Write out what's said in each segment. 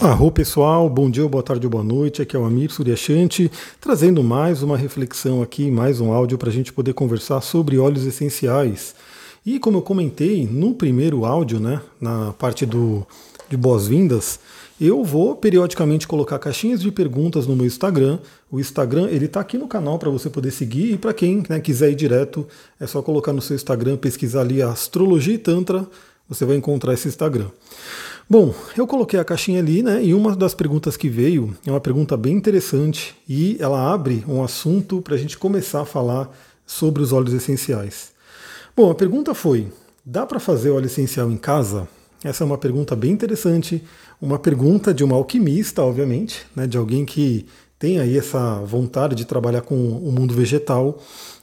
Arro pessoal, bom dia, boa tarde, boa noite. Aqui é o Amir Suryashanti, trazendo mais uma reflexão aqui, mais um áudio para a gente poder conversar sobre óleos essenciais. E como eu comentei no primeiro áudio, né, na parte do, de boas-vindas, eu vou periodicamente colocar caixinhas de perguntas no meu Instagram. O Instagram ele está aqui no canal para você poder seguir e para quem né, quiser ir direto é só colocar no seu Instagram, pesquisar ali Astrologia e Tantra, você vai encontrar esse Instagram. Bom, eu coloquei a caixinha ali, né? E uma das perguntas que veio é uma pergunta bem interessante e ela abre um assunto para a gente começar a falar sobre os óleos essenciais. Bom, a pergunta foi: dá para fazer óleo essencial em casa? Essa é uma pergunta bem interessante, uma pergunta de uma alquimista, obviamente, né? De alguém que tem aí essa vontade de trabalhar com o mundo vegetal.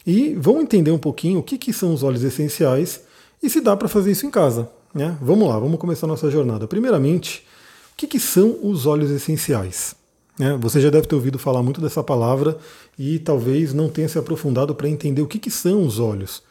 E vamos entender um pouquinho o que, que são os óleos essenciais e se dá para fazer isso em casa. Né? Vamos lá, vamos começar nossa jornada. Primeiramente, o que, que são os óleos essenciais? Né? Você já deve ter ouvido falar muito dessa palavra e talvez não tenha se aprofundado para entender o que, que são os óleos.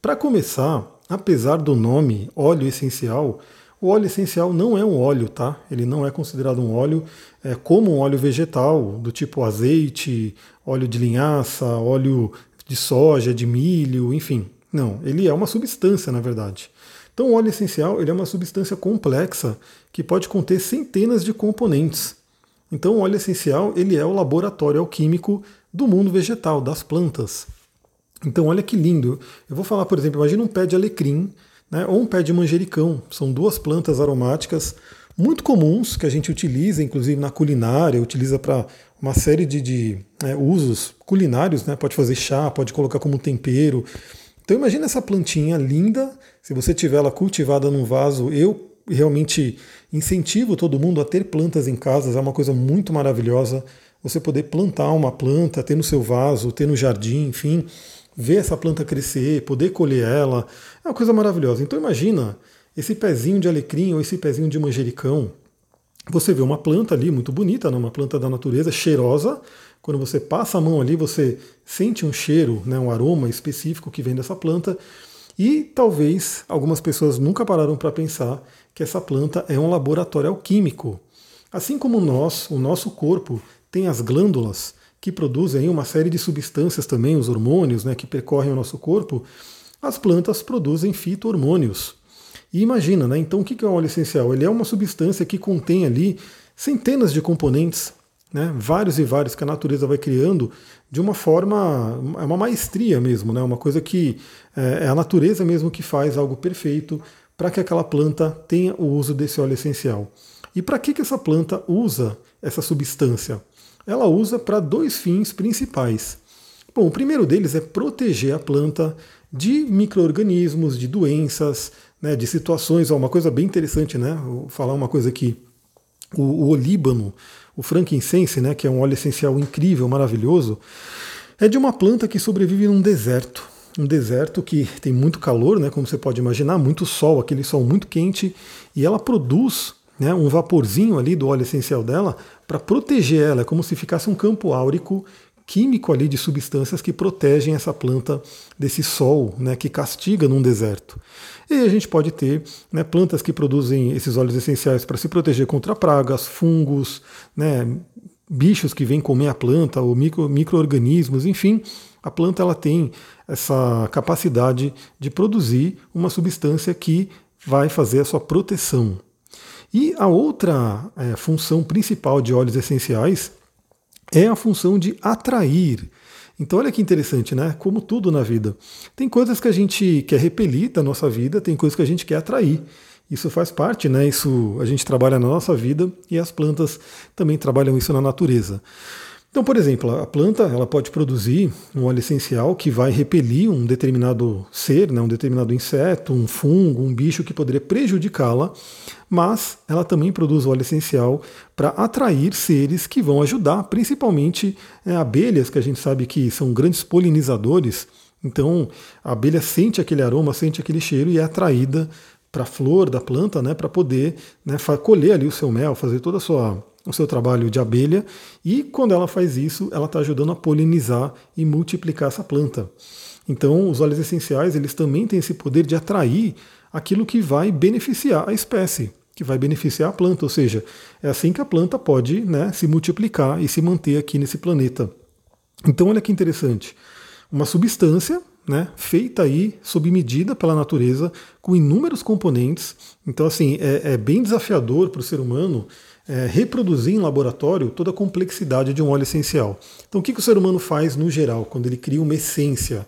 Para começar, apesar do nome óleo essencial, o óleo essencial não é um óleo, tá? Ele não é considerado um óleo é, como um óleo vegetal, do tipo azeite, óleo de linhaça, óleo de soja, de milho, enfim. Não, ele é uma substância, na verdade. Então, o óleo essencial ele é uma substância complexa que pode conter centenas de componentes. Então, o óleo essencial ele é o laboratório alquímico do mundo vegetal, das plantas. Então, olha que lindo. Eu vou falar, por exemplo, imagina um pé de alecrim né, ou um pé de manjericão. São duas plantas aromáticas muito comuns que a gente utiliza, inclusive na culinária, utiliza para uma série de, de é, usos culinários, né? pode fazer chá, pode colocar como tempero. Então imagina essa plantinha linda, se você tiver ela cultivada num vaso, eu realmente incentivo todo mundo a ter plantas em casa, é uma coisa muito maravilhosa. Você poder plantar uma planta, ter no seu vaso, ter no jardim, enfim, ver essa planta crescer, poder colher ela, é uma coisa maravilhosa. Então imagina esse pezinho de alecrim ou esse pezinho de manjericão. Você vê uma planta ali muito bonita, né? uma planta da natureza, cheirosa, quando você passa a mão ali, você sente um cheiro, né, um aroma específico que vem dessa planta. E talvez algumas pessoas nunca pararam para pensar que essa planta é um laboratório alquímico. Assim como nós, o nosso corpo tem as glândulas que produzem uma série de substâncias também, os hormônios né, que percorrem o nosso corpo, as plantas produzem fito-hormônios. E imagina, né? Então o que é o óleo essencial? Ele é uma substância que contém ali centenas de componentes né, vários e vários que a natureza vai criando de uma forma, é uma maestria mesmo, né, uma coisa que é, é a natureza mesmo que faz algo perfeito para que aquela planta tenha o uso desse óleo essencial. E para que, que essa planta usa essa substância? Ela usa para dois fins principais. Bom, o primeiro deles é proteger a planta de micro-organismos, de doenças, né, de situações. Ó, uma coisa bem interessante, né? Vou falar uma coisa aqui. O, o olíbano, o frankincense, né, que é um óleo essencial incrível, maravilhoso, é de uma planta que sobrevive num deserto. Um deserto que tem muito calor, né, como você pode imaginar, muito sol, aquele sol muito quente, e ela produz né, um vaporzinho ali do óleo essencial dela para proteger ela, é como se ficasse um campo áurico químico ali de substâncias que protegem essa planta desse sol né, que castiga num deserto. E a gente pode ter né, plantas que produzem esses óleos essenciais para se proteger contra pragas, fungos, né, bichos que vêm comer a planta, ou micro, micro-organismos, enfim. A planta ela tem essa capacidade de produzir uma substância que vai fazer a sua proteção. E a outra é, função principal de óleos essenciais é a função de atrair. Então, olha que interessante, né? Como tudo na vida. Tem coisas que a gente quer repelir da nossa vida, tem coisas que a gente quer atrair. Isso faz parte, né? Isso a gente trabalha na nossa vida e as plantas também trabalham isso na natureza. Então, por exemplo, a planta ela pode produzir um óleo essencial que vai repelir um determinado ser, né, um determinado inseto, um fungo, um bicho que poderia prejudicá-la, mas ela também produz óleo essencial para atrair seres que vão ajudar, principalmente é, abelhas, que a gente sabe que são grandes polinizadores. Então, a abelha sente aquele aroma, sente aquele cheiro e é atraída para a flor da planta, né, para poder né, colher ali o seu mel, fazer toda a sua o seu trabalho de abelha, e quando ela faz isso, ela está ajudando a polinizar e multiplicar essa planta. Então, os óleos essenciais, eles também têm esse poder de atrair aquilo que vai beneficiar a espécie. que vai beneficiar a planta, ou seja, é assim que a planta pode né, se multiplicar e se manter aqui nesse planeta. Então, olha que interessante. Uma substância né, feita aí sob medida pela natureza, com inúmeros componentes. Então, assim, é, é bem desafiador para o ser humano é, reproduzir em laboratório toda a complexidade de um óleo essencial. Então, o que, que o ser humano faz no geral quando ele cria uma essência?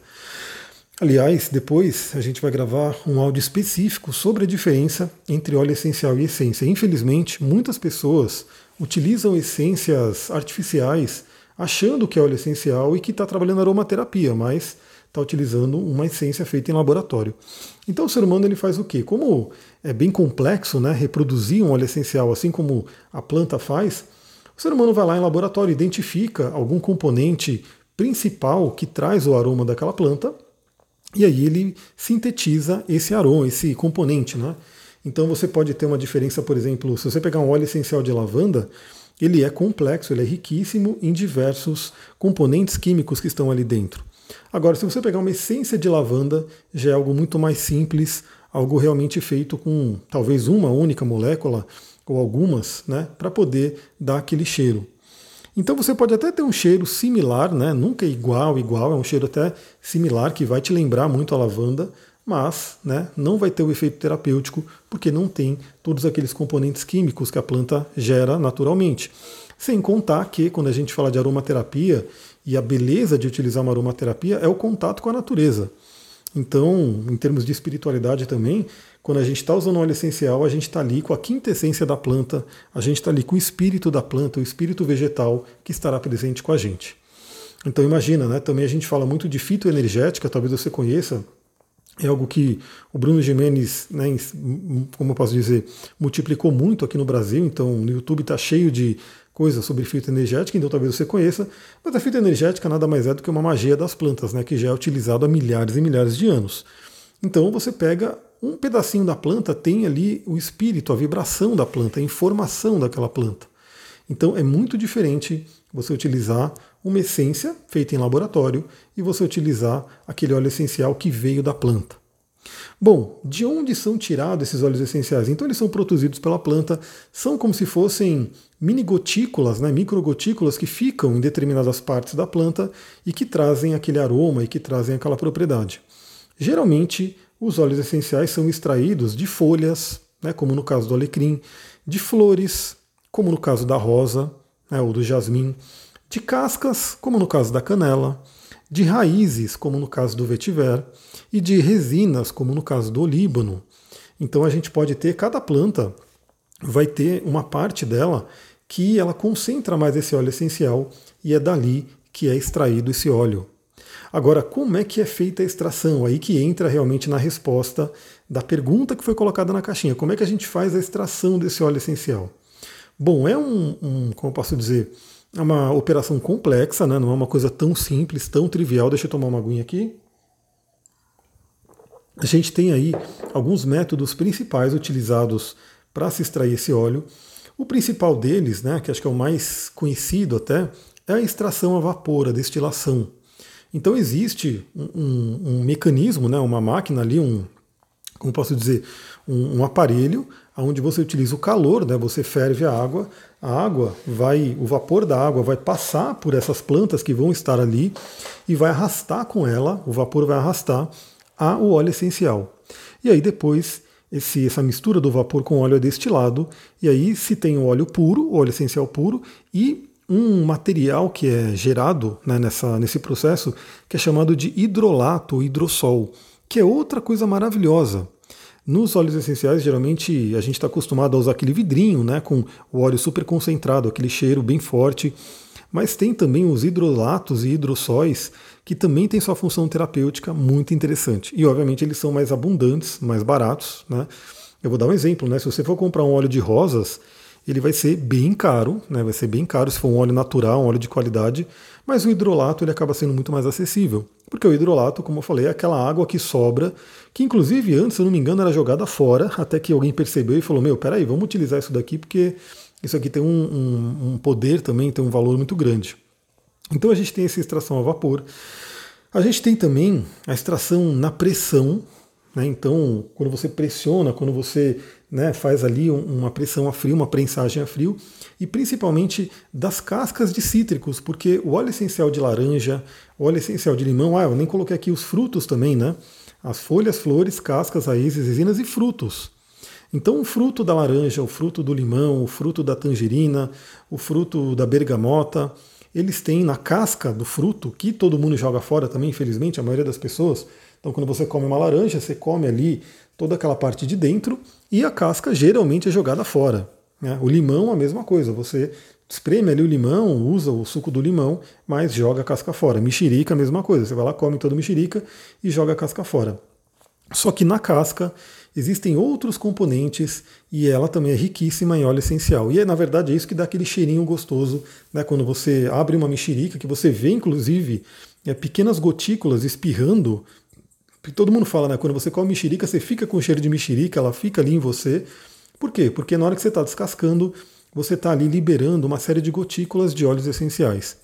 Aliás, depois a gente vai gravar um áudio específico sobre a diferença entre óleo essencial e essência. Infelizmente, muitas pessoas utilizam essências artificiais achando que é óleo essencial e que está trabalhando aromaterapia, mas está utilizando uma essência feita em laboratório. Então o ser humano ele faz o quê? Como é bem complexo né, reproduzir um óleo essencial assim como a planta faz, o ser humano vai lá em laboratório, identifica algum componente principal que traz o aroma daquela planta, e aí ele sintetiza esse aroma, esse componente. Né? Então você pode ter uma diferença, por exemplo, se você pegar um óleo essencial de lavanda, ele é complexo, ele é riquíssimo em diversos componentes químicos que estão ali dentro. Agora, se você pegar uma essência de lavanda, já é algo muito mais simples, algo realmente feito com talvez uma única molécula ou algumas, né, para poder dar aquele cheiro. Então você pode até ter um cheiro similar, né, nunca igual, igual, é um cheiro até similar que vai te lembrar muito a lavanda, mas né, não vai ter o efeito terapêutico porque não tem todos aqueles componentes químicos que a planta gera naturalmente. Sem contar que quando a gente fala de aromaterapia, e a beleza de utilizar uma aromaterapia é o contato com a natureza. Então, em termos de espiritualidade também, quando a gente está usando óleo essencial, a gente está ali com a quinta essência da planta, a gente está ali com o espírito da planta, o espírito vegetal que estará presente com a gente. Então imagina, né? Também a gente fala muito de fitoenergética, talvez você conheça. É algo que o Bruno Jimenez, né, como eu posso dizer, multiplicou muito aqui no Brasil. Então, no YouTube está cheio de coisa sobre fitoenergética, então talvez você conheça, mas a fitoenergética nada mais é do que uma magia das plantas, né, que já é utilizado há milhares e milhares de anos. Então você pega um pedacinho da planta, tem ali o espírito, a vibração da planta, a informação daquela planta. Então é muito diferente você utilizar uma essência feita em laboratório e você utilizar aquele óleo essencial que veio da planta. Bom, de onde são tirados esses óleos essenciais? Então eles são produzidos pela planta, são como se fossem mini gotículas, né, microgotículas que ficam em determinadas partes da planta e que trazem aquele aroma e que trazem aquela propriedade. Geralmente, os óleos essenciais são extraídos de folhas, né, como no caso do alecrim, de flores, como no caso da rosa né, ou do jasmim, de cascas, como no caso da canela, de raízes, como no caso do vetiver, e de resinas, como no caso do olíbano. Então a gente pode ter, cada planta vai ter uma parte dela que ela concentra mais esse óleo essencial e é dali que é extraído esse óleo. Agora, como é que é feita a extração? Aí que entra realmente na resposta da pergunta que foi colocada na caixinha. Como é que a gente faz a extração desse óleo essencial? Bom, é um, um como posso dizer, é uma operação complexa, né? não é uma coisa tão simples, tão trivial. Deixa eu tomar uma aguinha aqui. A gente tem aí alguns métodos principais utilizados para se extrair esse óleo. O principal deles, né, que acho que é o mais conhecido até, é a extração a vapor, a destilação. Então existe um, um, um mecanismo, né, uma máquina ali, um, como posso dizer, um, um, aparelho onde você utiliza o calor, né, você ferve a água, a água vai, o vapor da água vai passar por essas plantas que vão estar ali e vai arrastar com ela, o vapor vai arrastar a, o óleo essencial. E aí depois esse, essa mistura do vapor com óleo é destilado, e aí se tem o óleo puro, óleo essencial puro, e um material que é gerado né, nessa, nesse processo, que é chamado de hidrolato, hidrossol, que é outra coisa maravilhosa. Nos óleos essenciais, geralmente a gente está acostumado a usar aquele vidrinho, né, com o óleo super concentrado, aquele cheiro bem forte. Mas tem também os hidrolatos e hidrossóis, que também têm sua função terapêutica muito interessante. E obviamente eles são mais abundantes, mais baratos. Né? Eu vou dar um exemplo, né? Se você for comprar um óleo de rosas, ele vai ser bem caro, né? Vai ser bem caro se for um óleo natural, um óleo de qualidade, mas o hidrolato ele acaba sendo muito mais acessível. Porque o hidrolato, como eu falei, é aquela água que sobra, que inclusive antes, se eu não me engano, era jogada fora, até que alguém percebeu e falou: Meu, peraí, vamos utilizar isso daqui porque isso aqui tem um, um, um poder também, tem um valor muito grande. Então a gente tem essa extração a vapor. A gente tem também a extração na pressão, Né? Então, quando você pressiona, quando você né, faz ali uma pressão a frio, uma prensagem a frio, e principalmente das cascas de cítricos, porque o óleo essencial de laranja, óleo essencial de limão, ah, eu nem coloquei aqui os frutos também, né? As folhas, flores, cascas, raízes, resinas e frutos. Então, o fruto da laranja, o fruto do limão, o fruto da tangerina, o fruto da bergamota, eles têm na casca do fruto, que todo mundo joga fora também, infelizmente, a maioria das pessoas. Então, quando você come uma laranja, você come ali toda aquela parte de dentro e a casca geralmente é jogada fora. Né? O limão, a mesma coisa. Você espreme ali o limão, usa o suco do limão, mas joga a casca fora. Mexerica, a mesma coisa. Você vai lá, come toda a mexerica e joga a casca fora. Só que na casca existem outros componentes e ela também é riquíssima em óleo essencial. E é na verdade é isso que dá aquele cheirinho gostoso, né? Quando você abre uma mexerica, que você vê inclusive é, pequenas gotículas espirrando. Todo mundo fala, né? Quando você come mexerica, você fica com o cheiro de mexerica, ela fica ali em você. Por quê? Porque na hora que você está descascando, você está ali liberando uma série de gotículas de óleos essenciais.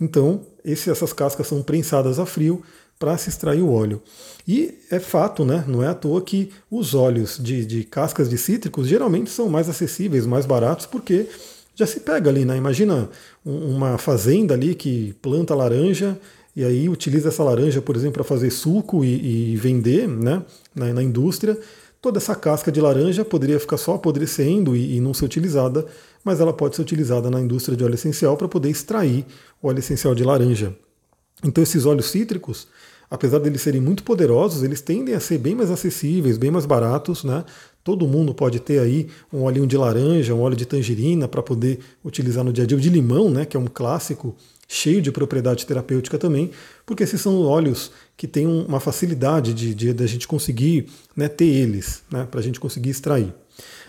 Então, esse, essas cascas são prensadas a frio para se extrair o óleo. E é fato, né? Não é à toa que os óleos de, de cascas de cítricos geralmente são mais acessíveis, mais baratos, porque já se pega ali, né? Imagina uma fazenda ali que planta laranja e aí utiliza essa laranja, por exemplo, para fazer suco e, e vender né, na, na, indústria. Toda essa casca de laranja poderia ficar só apodrecendo e, e não ser utilizada, mas ela pode ser utilizada na indústria de óleo essencial para poder extrair o óleo essencial de laranja. Então esses óleos cítricos, apesar de eles serem muito poderosos, eles tendem a ser bem mais acessíveis, bem mais baratos, né? Todo mundo pode ter aí um olhinho de laranja, um óleo de tangerina para poder utilizar no dia a dia, o de limão, né, que é um clássico, cheio de propriedade terapêutica também, porque esses são óleos que têm uma facilidade de, de, de a gente conseguir né, ter eles, né, para a gente conseguir extrair.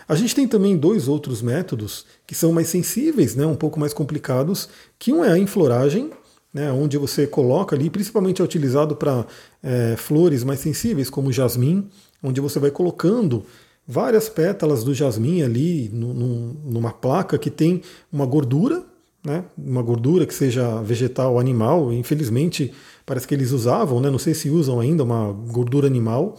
A gente tem também dois outros métodos que são mais sensíveis, né, um pouco mais complicados, que um é a infloragem, né, onde você coloca ali, principalmente é utilizado para é, flores mais sensíveis, como o jasmim, onde você vai colocando várias pétalas do jasmim ali no, no, numa placa que tem uma gordura, né, uma gordura que seja vegetal ou animal, infelizmente parece que eles usavam, né, não sei se usam ainda, uma gordura animal,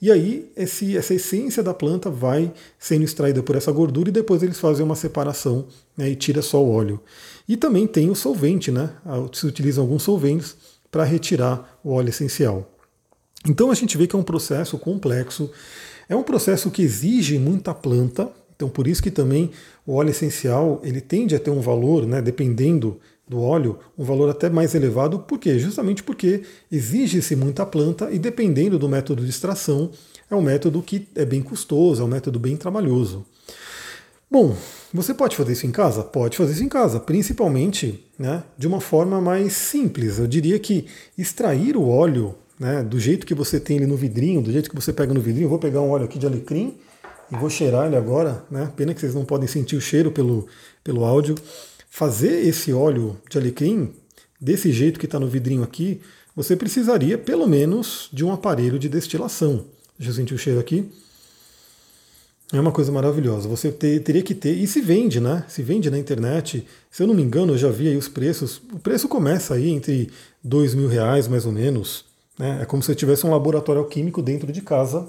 e aí esse, essa essência da planta vai sendo extraída por essa gordura e depois eles fazem uma separação né, e tira só o óleo. E também tem o solvente, né? Se utilizam alguns solventes para retirar o óleo essencial. Então a gente vê que é um processo complexo, é um processo que exige muita planta, então por isso que também o óleo essencial ele tende a ter um valor, né, dependendo do óleo, um valor até mais elevado, por quê? Justamente porque exige-se muita planta e dependendo do método de extração, é um método que é bem custoso, é um método bem trabalhoso. Bom, você pode fazer isso em casa? Pode fazer isso em casa, principalmente né, de uma forma mais simples. Eu diria que extrair o óleo né, do jeito que você tem ele no vidrinho, do jeito que você pega no vidrinho, eu vou pegar um óleo aqui de alecrim e vou cheirar ele agora, né? Pena que vocês não podem sentir o cheiro pelo, pelo áudio. Fazer esse óleo de alecrim desse jeito que está no vidrinho aqui, você precisaria pelo menos de um aparelho de destilação. Deixa eu sentir o cheiro aqui. É uma coisa maravilhosa. Você ter, teria que ter, e se vende, né? Se vende na internet. Se eu não me engano, eu já vi aí os preços. O preço começa aí entre dois mil reais, mais ou menos. Né? É como se eu tivesse um laboratório químico dentro de casa.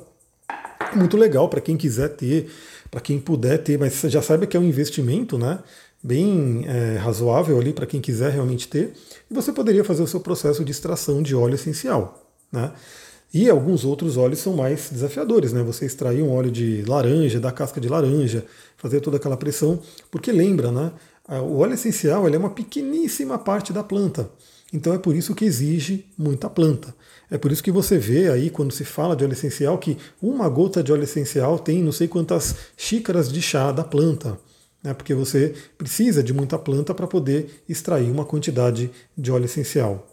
Muito legal para quem quiser ter, para quem puder ter, mas já saiba que é um investimento, né? bem é, razoável ali para quem quiser realmente ter, e você poderia fazer o seu processo de extração de óleo essencial. Né? E alguns outros óleos são mais desafiadores, né? Você extrair um óleo de laranja, da casca de laranja, fazer toda aquela pressão, porque lembra, né? O óleo essencial é uma pequeníssima parte da planta. Então é por isso que exige muita planta. É por isso que você vê aí, quando se fala de óleo essencial, que uma gota de óleo essencial tem não sei quantas xícaras de chá da planta né, porque você precisa de muita planta para poder extrair uma quantidade de óleo essencial.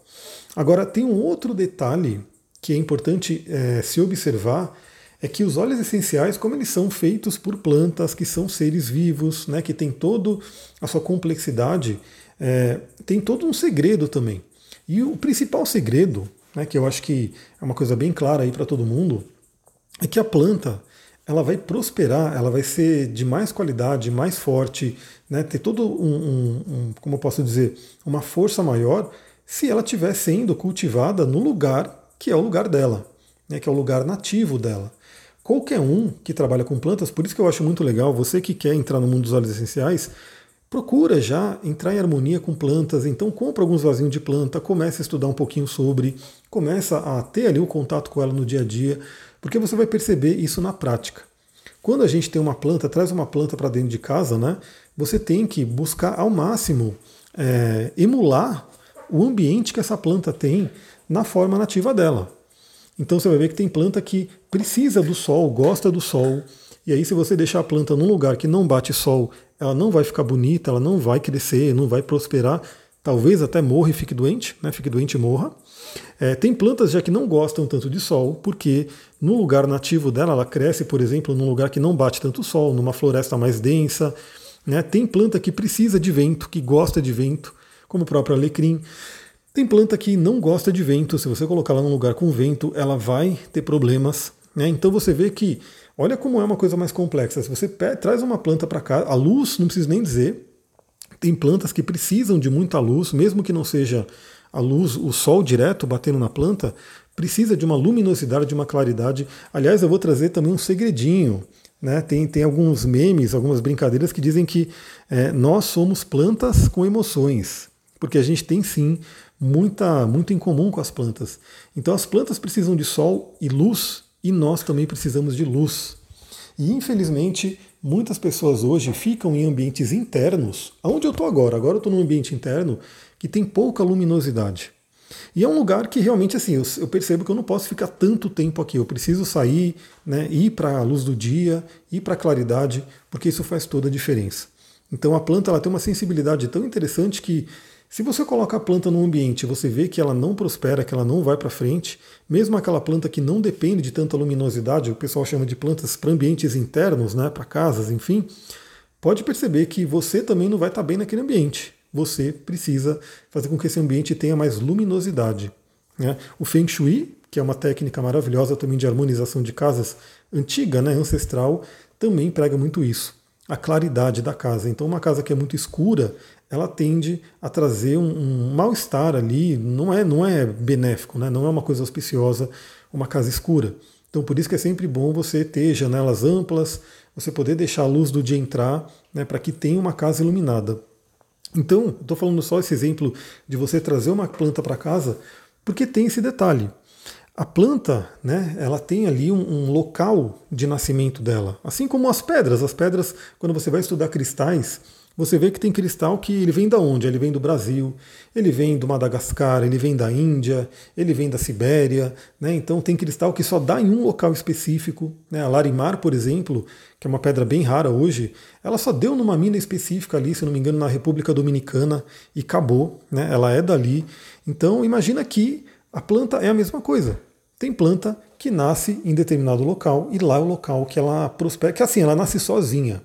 Agora, tem um outro detalhe que é importante é, se observar, é que os óleos essenciais, como eles são feitos por plantas que são seres vivos, né, que tem toda a sua complexidade, é, tem todo um segredo também. E o principal segredo, né, que eu acho que é uma coisa bem clara aí para todo mundo, é que a planta ela vai prosperar, ela vai ser de mais qualidade, mais forte, né, ter todo um, um, um, como eu posso dizer, uma força maior se ela estiver sendo cultivada no lugar que é o lugar dela. né, que é o lugar nativo dela. Qualquer um que trabalha com plantas, por isso que eu acho muito legal, você que quer entrar no mundo dos óleos essenciais, procura já entrar em harmonia com plantas, então compra alguns vasinhos de planta, comece a estudar um pouquinho sobre, começa a ter ali o um contato com ela no dia a dia, porque você vai perceber isso na prática. Quando a gente tem uma planta, traz uma planta para dentro de casa, né? Você tem que buscar ao máximo é, emular o ambiente que essa planta tem na forma nativa dela. Então você vai ver que tem planta que precisa do sol, gosta do sol, e aí se você deixar a planta num lugar que não bate sol, ela não vai ficar bonita, ela não vai crescer, não vai prosperar, talvez até morra e fique doente, né? fique doente e morra. É, tem plantas já que não gostam tanto de sol, porque no lugar nativo dela, ela cresce, por exemplo, num lugar que não bate tanto sol, numa floresta mais densa. Né? Tem planta que precisa de vento, que gosta de vento, como o próprio alecrim. Tem planta que não gosta de vento, se você colocar ela num lugar com vento, ela vai ter problemas. Né? Então você vê que, olha como é uma coisa mais complexa. Se você traz uma planta para cá, a luz, não preciso nem dizer, tem plantas que precisam de muita luz, mesmo que não seja a luz, o sol direto batendo na planta, precisa de uma luminosidade, de uma claridade. Aliás, eu vou trazer também um segredinho. Né? Tem, tem alguns memes, algumas brincadeiras que dizem que é, nós somos plantas com emoções, porque a gente tem sim muita, muito em comum com as plantas. Então as plantas precisam de sol e luz e nós também precisamos de luz. E infelizmente muitas pessoas hoje ficam em ambientes internos, aonde eu estou agora. Agora eu estou num ambiente interno que tem pouca luminosidade. E é um lugar que realmente assim, eu, eu, percebo que eu não posso ficar tanto tempo aqui. Eu preciso sair, né, ir para a luz do dia, ir para a claridade, porque isso faz toda a diferença. Então a planta ela tem uma sensibilidade tão interessante que se você coloca a planta num ambiente e você vê que ela não prospera, que ela não vai para frente, mesmo aquela planta que não depende de tanta luminosidade, o pessoal chama de plantas para ambientes internos, né, para casas, enfim, pode perceber que você também não vai estar tá bem naquele ambiente você precisa fazer com que esse ambiente tenha mais luminosidade. Né? O Feng Shui, que é uma técnica maravilhosa também de harmonização de casas, antiga, né, ancestral, também prega muito isso. A claridade da casa. Então, uma casa que é muito escura, ela tende a trazer um, um mal-estar ali, não é, não é benéfico, né? não é uma coisa auspiciosa uma casa escura. Então, por isso que é sempre bom você ter janelas amplas, você poder deixar a luz do dia entrar, né, para que tenha uma casa iluminada. Então, estou falando só esse exemplo de você trazer uma planta para casa, porque tem esse detalhe. A planta, né, ela tem ali um, um, local de nascimento dela, assim como as pedras. As pedras, quando você vai estudar cristais, você vê que tem cristal que ele vem da onde? Ele vem do Brasil, ele vem do Madagascar, ele vem da Índia, ele vem da Sibéria, né? Então tem cristal que só dá em um local específico. Né? A Larimar, por exemplo, que é uma pedra bem rara hoje, ela só deu numa mina específica ali, se não me engano, na República Dominicana e acabou, né? Ela é dali. Então imagina que a planta é a mesma coisa. Tem planta que nasce em determinado local e lá é o local que ela prospera, que assim, ela nasce sozinha.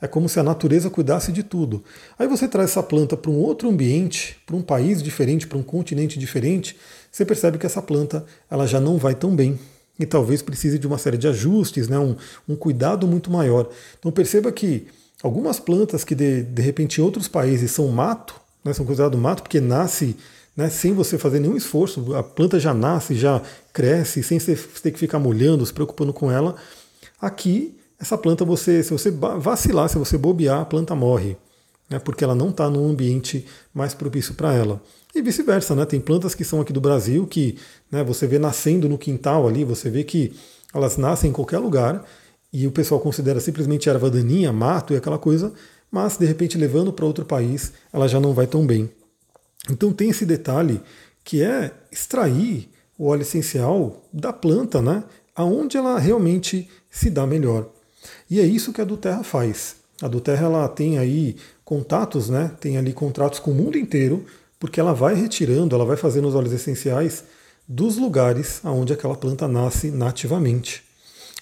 É como se a natureza cuidasse de tudo. Aí você traz essa planta para um outro ambiente, para um país diferente, para um continente diferente, você percebe que essa planta ela já não vai tão bem. E talvez precise de uma série de ajustes, né, um, um cuidado muito maior. Então perceba que algumas plantas que de, de repente em outros países são mato, né, são consideradas mato porque nasce né, sem você fazer nenhum esforço, a planta já nasce, já cresce, sem você ter que ficar molhando, se preocupando com ela. Aqui essa planta, você, se você vacilar, se você bobear, a planta morre, né, porque ela não está num ambiente mais propício para ela. E vice-versa, né? Tem plantas que são aqui do Brasil que né, você vê nascendo no quintal ali, você vê que elas nascem em qualquer lugar e o pessoal considera simplesmente erva daninha, mato e aquela coisa, mas de repente levando para outro país ela já não vai tão bem. Então tem esse detalhe que é extrair o óleo essencial da planta, né? Aonde ela realmente se dá melhor. E é isso que a do Terra faz. A do Terra ela tem aí contatos, né? Tem ali contratos com o mundo inteiro, porque ela vai retirando, ela vai fazendo os óleos essenciais dos lugares onde aquela planta nasce nativamente.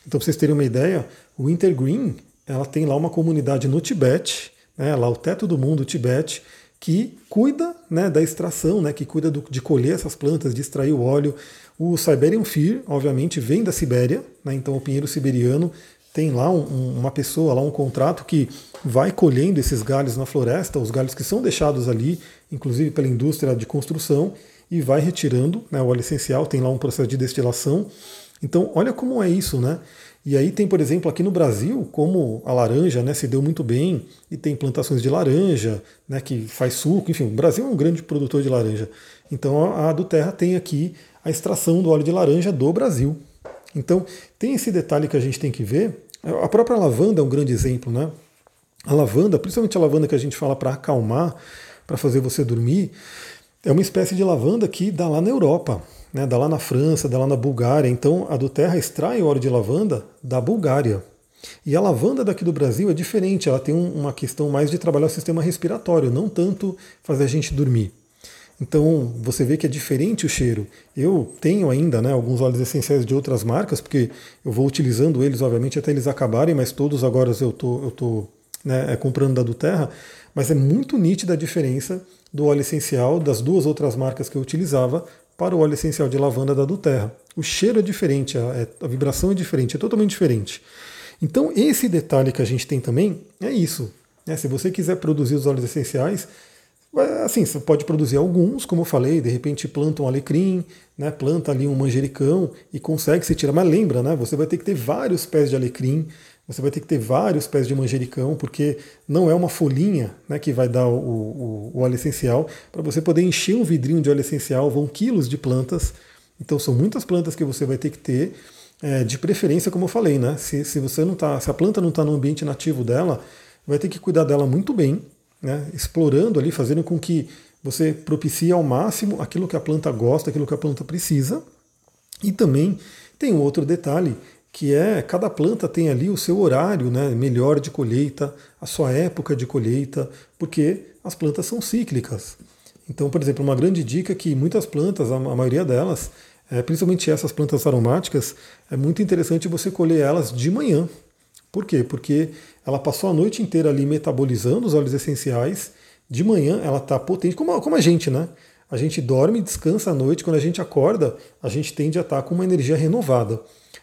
Então, para vocês terem uma ideia, o Intergreen ela tem lá uma comunidade no Tibete, né, lá o teto do mundo, o Tibete, que cuida né, da extração, né, que cuida do, de colher essas plantas, de extrair o óleo. O Siberian Fir, obviamente, vem da Sibéria, né, então o pinheiro siberiano tem lá um, uma pessoa, lá um contrato que vai colhendo esses galhos na floresta, os galhos que são deixados ali, inclusive pela indústria de construção, e vai retirando né, o óleo essencial, tem lá um processo de destilação. Então, olha como é isso, né? E aí tem, por exemplo, aqui no Brasil, como a laranja né, se deu muito bem, e tem plantações de laranja, né, que faz suco, enfim, o Brasil é um grande produtor de laranja. Então a, do Terra tem aqui a extração do óleo de laranja do Brasil. Então tem esse detalhe que a gente tem que ver. A própria lavanda é um grande exemplo, né? A lavanda, principalmente a lavanda que a gente fala para acalmar, para fazer você dormir, é uma espécie de lavanda que dá lá na Europa né, dá lá na França, dá lá na Bulgária. Então a do Terra extrai óleo de lavanda da Bulgária. E a lavanda daqui do Brasil é diferente, ela tem uma questão mais de trabalhar o sistema respiratório, não tanto fazer a gente dormir. Então você vê que é diferente o cheiro. Eu tenho ainda né, alguns óleos essenciais de outras marcas, porque eu vou utilizando eles, obviamente, até eles acabarem, mas todos agora eu tô, eu tô né, é, comprando da do Terra. Mas é muito nítida a diferença do óleo essencial das duas outras marcas que eu utilizava para o óleo essencial de lavanda da Duterra. O cheiro é diferente, a, é, a vibração é diferente, é totalmente diferente. Então, esse detalhe que a gente tem também é isso. Né? Se você quiser produzir os óleos essenciais, assim, você pode produzir alguns, como eu falei, de repente planta um alecrim, né, planta ali um manjericão e consegue se tirar. Mas lembra, né, você vai ter que ter vários pés de alecrim, você vai ter que ter vários pés de manjericão, porque não é uma folhinha né, que vai dar o, o, o óleo essencial. Para você poder encher um vidrinho de óleo essencial, vão quilos de plantas. Então são muitas plantas que você vai ter que ter. É, de preferência, como eu falei, né? Se, se você não tá, se a planta não está no ambiente nativo dela, vai ter que cuidar dela muito bem, né? explorando ali, fazendo com que você propicie ao máximo aquilo que a planta gosta, aquilo que a planta precisa. E também tem um outro detalhe que é cada planta tem ali o seu horário né, melhor de colheita, a sua época de colheita, porque as plantas são cíclicas. Então, por exemplo, uma grande dica é que muitas plantas, a maioria delas, é, principalmente essas plantas aromáticas, é muito interessante você colher elas de manhã. Por quê? Porque ela passou a noite inteira ali metabolizando os óleos essenciais, de manhã ela está potente, como a, como a gente, né? A gente dorme, descansa à noite, quando a gente acorda, a gente tende a estar tá com uma energia renovada.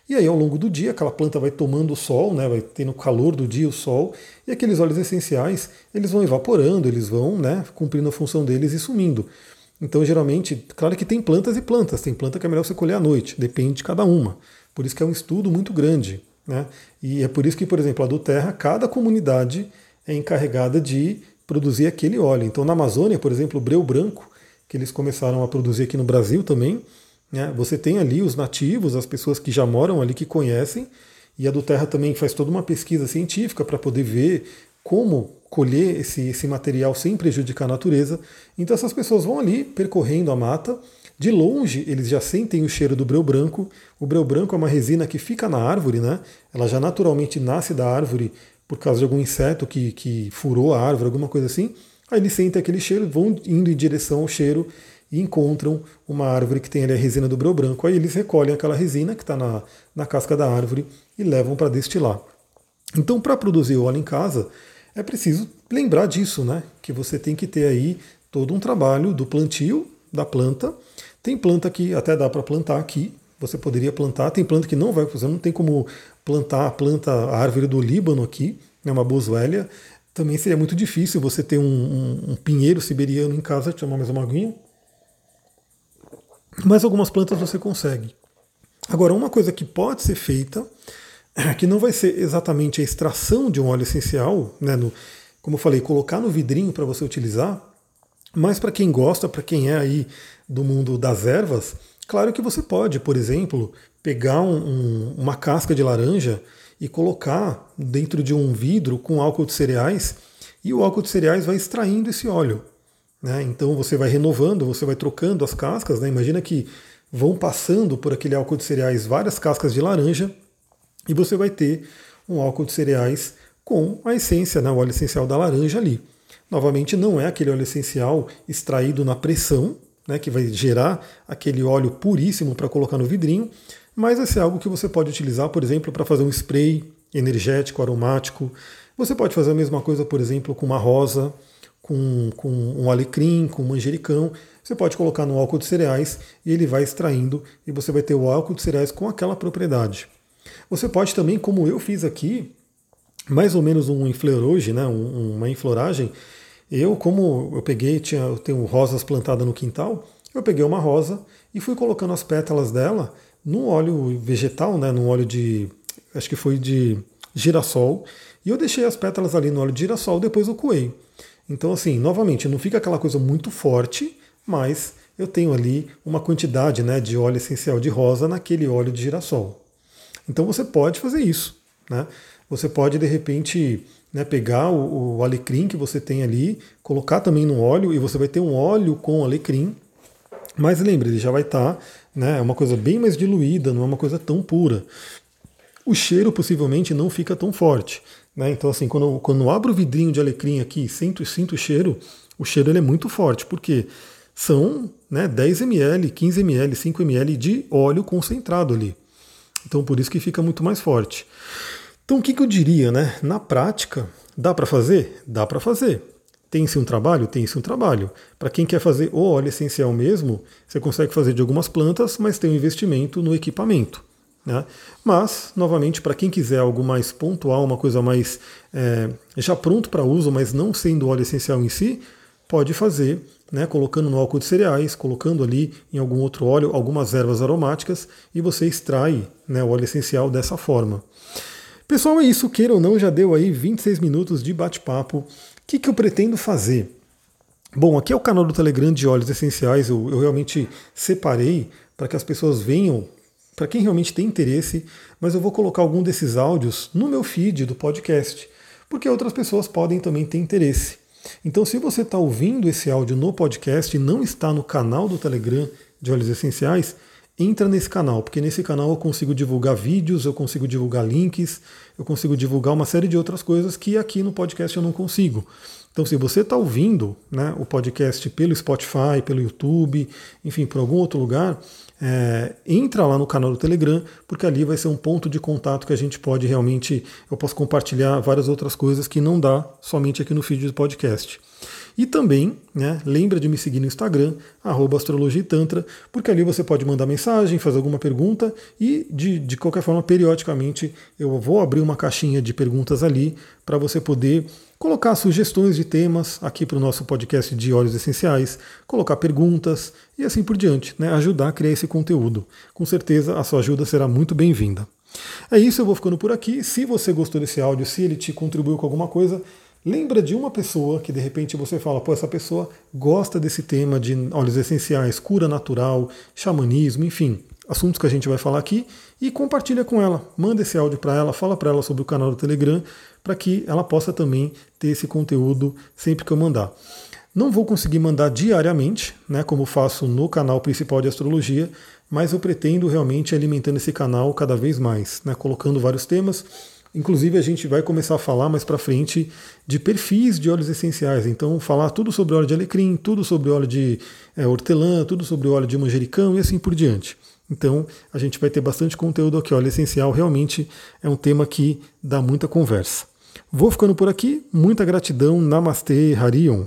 E aí, ao longo do dia, aquela planta vai tomando o sol, né, vai tendo o calor do dia, o sol, e aqueles óleos essenciais, eles vão evaporando, eles vão né, cumprindo a função deles e sumindo. Então, geralmente, claro que tem plantas e plantas, tem planta que é melhor você colher à noite, depende de cada uma. Por isso que é um estudo muito grande. Né? E é por isso que, por exemplo, a do Terra, cada comunidade é encarregada de produzir aquele óleo. Então, na Amazônia, por exemplo, o breu branco, que eles começaram a produzir aqui no Brasil também, né? Você tem ali os nativos, as pessoas que já moram ali, que conhecem, e a do Terra também faz toda uma pesquisa científica para poder ver como colher esse, esse material sem prejudicar a natureza. Então essas pessoas vão ali percorrendo a mata. De longe, eles já sentem o cheiro do breu branco. O breu branco é uma resina que fica na árvore, né? Ela já naturalmente nasce da árvore por causa de algum inseto que, que furou a árvore, alguma coisa assim. Aí eles sentem aquele cheiro, vão indo em direção ao cheiro e encontram uma árvore que tem ali a resina do breu branco. Aí eles recolhem aquela resina que está na, na casca da árvore e levam para destilar. Então, para produzir óleo em casa, é preciso lembrar disso, né? Que você tem que ter aí todo um trabalho do plantio da planta. Tem planta que até dá para plantar aqui, você poderia plantar. Tem planta que não vai, você não tem como plantar a planta, a árvore do Líbano aqui, é uma boswellia. Também seria muito difícil você ter um, um, um pinheiro siberiano em casa. Eu tomar mais uma aguinha. Mas algumas plantas você consegue. Agora, uma coisa que pode ser feita, que não vai ser exatamente a extração de um óleo essencial, né, no, como eu falei, colocar no vidrinho para você utilizar, mas para quem gosta, para quem é aí do mundo das ervas, claro que você pode, por exemplo, pegar um, um, uma casca de laranja e colocar dentro de um vidro com álcool de cereais, e o álcool de cereais vai extraindo esse óleo. Né? Então você vai renovando, você vai trocando as cascas. Né? Imagina que vão passando por aquele álcool de cereais várias cascas de laranja e você vai ter um álcool de cereais com a essência, né? o óleo essencial da laranja ali. Novamente, não é aquele óleo essencial extraído na pressão, né, que vai gerar aquele óleo puríssimo para colocar no vidrinho, mas vai ser algo que você pode utilizar, por exemplo, para fazer um spray energético, aromático. Você pode fazer a mesma coisa, por exemplo, com uma rosa, com, com um alecrim, com um manjericão. Você pode colocar no álcool de cereais e ele vai extraindo e você vai ter o álcool de cereais com aquela propriedade. Você pode também, como eu fiz aqui, mais ou menos um inflorage, né, uma infloragem. Eu, como eu peguei, tinha, eu tenho rosas plantadas no quintal, eu peguei uma rosa e fui colocando as pétalas dela no óleo vegetal, né, no óleo de, acho que foi de girassol, e eu deixei as pétalas ali no óleo de girassol, depois eu coei. Então, assim, novamente, não fica aquela coisa muito forte, mas eu tenho ali uma quantidade né, de óleo essencial de rosa naquele óleo de girassol. Então você pode fazer isso. Né? Você pode, de repente, né, pegar o, o, alecrim que você tem ali, colocar também no óleo, e você vai ter um óleo com alecrim. Mas lembre, ele já vai estar, tá, né, é uma coisa bem mais diluída, não é uma coisa tão pura. O cheiro possivelmente não fica tão forte. Né? Então, assim, quando, quando eu abro o vidrinho de alecrim aqui sinto, sinto o cheiro, o cheiro ele é muito forte, porque são né, 10 ml, 15 ml, 5 ml de óleo concentrado ali. Então, por isso que fica muito mais forte. Então, o que, que eu diria, né? Na prática, dá para fazer? Dá para fazer. Tem-se um trabalho? Tem-se um trabalho. Para quem quer fazer o óleo essencial mesmo, você consegue fazer de algumas plantas, mas tem um investimento no equipamento. Né? Mas, novamente, para quem quiser algo mais pontual, uma coisa mais é, já pronto para uso, mas não sendo óleo essencial em si, pode fazer, né, colocando no álcool de cereais, colocando ali em algum outro óleo algumas ervas aromáticas e você extrai né, o óleo essencial dessa forma. Pessoal, é isso. Queira ou não, já deu aí 26 minutos de bate-papo. O que, que eu pretendo fazer? Bom, aqui é o canal do Telegram de óleos essenciais. Eu, eu realmente separei para que as pessoas venham para quem realmente tem interesse, mas eu vou colocar algum desses áudios no meu feed do podcast, porque outras pessoas podem também ter interesse. Então, se você está ouvindo esse áudio no podcast e não está no canal do Telegram de Óleos Essenciais, entra nesse canal, porque nesse canal eu consigo divulgar vídeos, eu consigo divulgar links, eu consigo divulgar uma série de outras coisas que aqui no podcast eu não consigo. Então, se você está ouvindo né, o podcast pelo Spotify, pelo YouTube, enfim, por algum outro lugar, é, entra lá no canal do Telegram, porque ali vai ser um ponto de contato que a gente pode realmente. Eu posso compartilhar várias outras coisas que não dá somente aqui no feed do podcast. E também, né, lembra de me seguir no Instagram, astrologitantra, porque ali você pode mandar mensagem, fazer alguma pergunta e, de, de qualquer forma, periodicamente eu vou abrir uma caixinha de perguntas ali para você poder colocar sugestões de temas aqui para o nosso podcast de óleos essenciais, colocar perguntas e assim por diante, né? ajudar a criar esse conteúdo. Com certeza a sua ajuda será muito bem-vinda. É isso, eu vou ficando por aqui. Se você gostou desse áudio, se ele te contribuiu com alguma coisa, lembra de uma pessoa que de repente você fala, pô, essa pessoa gosta desse tema de óleos essenciais, cura natural, xamanismo, enfim, assuntos que a gente vai falar aqui e compartilha com ela. Manda esse áudio para ela, fala para ela sobre o canal do Telegram, para que ela possa também ter esse conteúdo sempre que eu mandar. Não vou conseguir mandar diariamente, né, como faço no canal principal de astrologia, mas eu pretendo realmente alimentando esse canal cada vez mais, né, colocando vários temas. Inclusive a gente vai começar a falar mais para frente de perfis de óleos essenciais. Então falar tudo sobre óleo de alecrim, tudo sobre óleo de é, hortelã, tudo sobre óleo de manjericão e assim por diante. Então a gente vai ter bastante conteúdo aqui. Óleo essencial realmente é um tema que dá muita conversa. Vou ficando por aqui. Muita gratidão. Namastê, Harion.